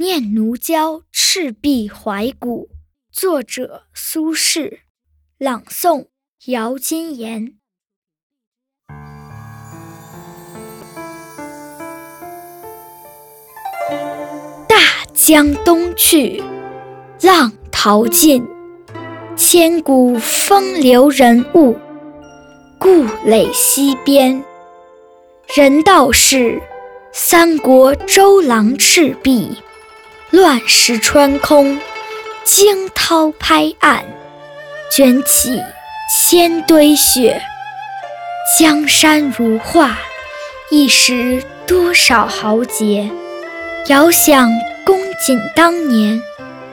念奴娇·赤壁怀古，作者苏轼，朗诵姚金言。大江东去，浪淘尽，千古风流人物，故垒西边。人道是三国周郎赤壁。乱石穿空，惊涛拍岸，卷起千堆雪。江山如画，一时多少豪杰。遥想公瑾当年，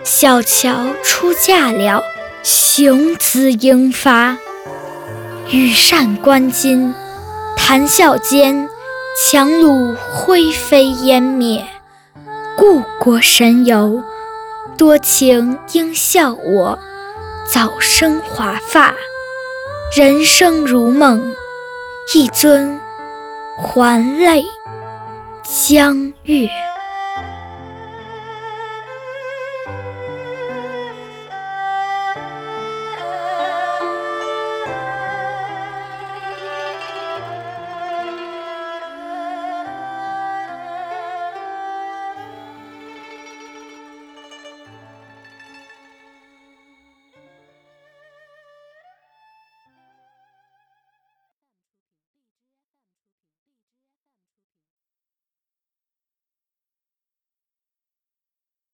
小乔出嫁了，雄姿英发。羽扇纶巾，谈笑间，樯橹灰飞烟灭。故国神游，多情应笑我早生华发。人生如梦，一尊还酹江月。